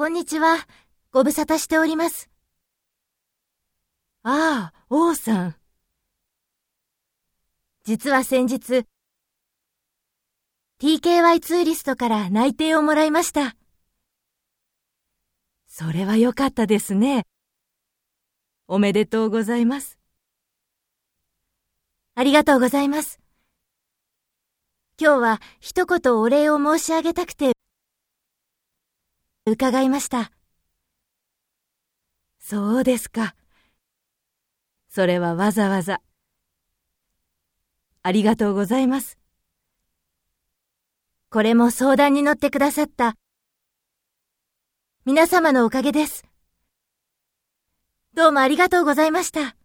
こんにちは。ご無沙汰しております。ああ、王さん。実は先日、TKY ツーリストから内定をもらいました。それは良かったですね。おめでとうございます。ありがとうございます。今日は一言お礼を申し上げたくて、伺いました。そうですか。それはわざわざ。ありがとうございます。これも相談に乗ってくださった皆様のおかげです。どうもありがとうございました。